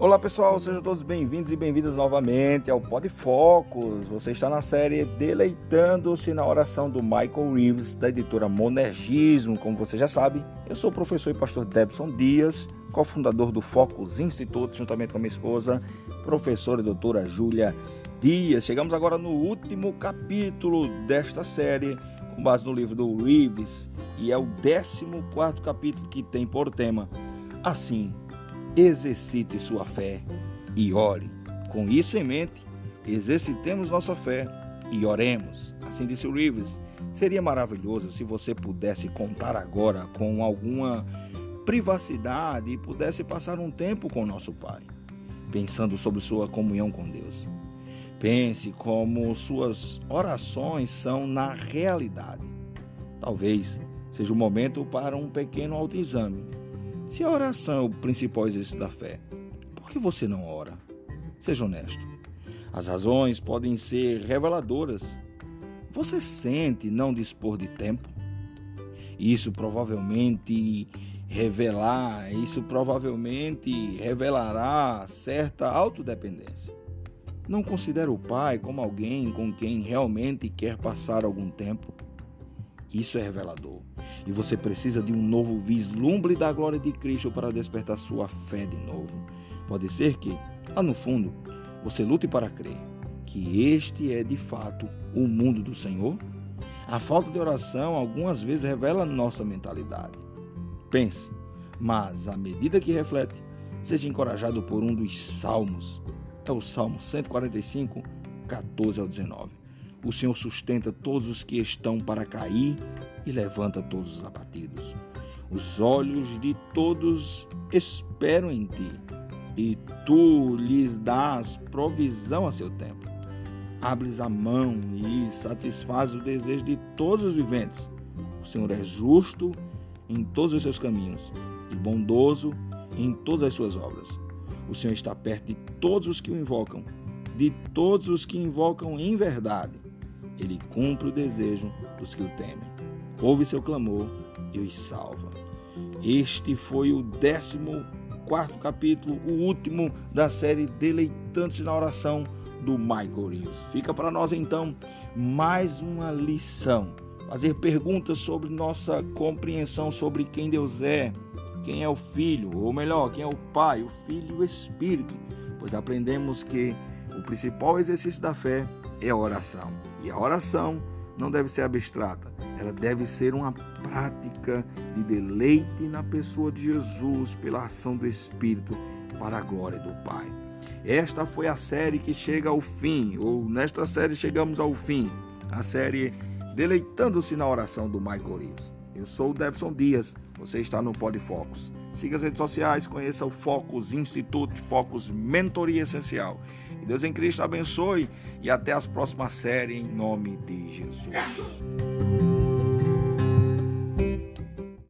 Olá pessoal, sejam todos bem-vindos e bem-vindas novamente ao Pod Focus. Você está na série Deleitando-se na oração do Michael Reeves, da editora Monergismo. Como você já sabe, eu sou o professor e pastor Debson Dias, cofundador do Focus Instituto, juntamente com a minha esposa, professora e doutora Júlia Dias. Chegamos agora no último capítulo desta série, com base no livro do Reeves, e é o 14 capítulo que tem por tema Assim exercite sua fé e ore. Com isso em mente, exercitemos nossa fé e oremos. Assim disse o Rivers. Seria maravilhoso se você pudesse contar agora com alguma privacidade e pudesse passar um tempo com nosso Pai, pensando sobre sua comunhão com Deus. Pense como suas orações são na realidade. Talvez seja o momento para um pequeno autoexame se a oração é o principal exercício da fé, por que você não ora? Seja honesto. As razões podem ser reveladoras. Você sente não dispor de tempo? Isso provavelmente revelar, isso provavelmente revelará certa autodependência. Não considera o pai como alguém com quem realmente quer passar algum tempo. Isso é revelador. E você precisa de um novo vislumbre da glória de Cristo para despertar sua fé de novo. Pode ser que, lá no fundo, você lute para crer que este é de fato o mundo do Senhor. A falta de oração algumas vezes revela nossa mentalidade. Pense, mas à medida que reflete, seja encorajado por um dos salmos. É o Salmo 145, 14 ao 19. O Senhor sustenta todos os que estão para cair e levanta todos os abatidos. Os olhos de todos esperam em ti, e tu lhes dás provisão a seu tempo. Abres a mão e satisfaz o desejo de todos os viventes. O Senhor é justo em todos os seus caminhos e bondoso em todas as suas obras. O Senhor está perto de todos os que o invocam, de todos os que invocam em verdade ele cumpre o desejo dos que o temem. Ouve seu clamor e os salva. Este foi o 14 capítulo, o último da série Deleitando-se na Oração do Michael Reeves. Fica para nós então mais uma lição. Fazer perguntas sobre nossa compreensão sobre quem Deus é, quem é o Filho, ou melhor, quem é o Pai, o Filho e o Espírito, pois aprendemos que o principal exercício da fé é a oração. E a oração não deve ser abstrata, ela deve ser uma prática de deleite na pessoa de Jesus pela ação do Espírito para a glória do Pai. Esta foi a série que chega ao fim, ou nesta série chegamos ao fim, a série Deleitando-se na oração do Michael Reeves. Eu sou o Debson Dias, você está no Pod Focus. Siga as redes sociais, conheça o Focus Instituto, Focus Mentoria Essencial. Que Deus em Cristo abençoe e até as próximas séries em nome de Jesus.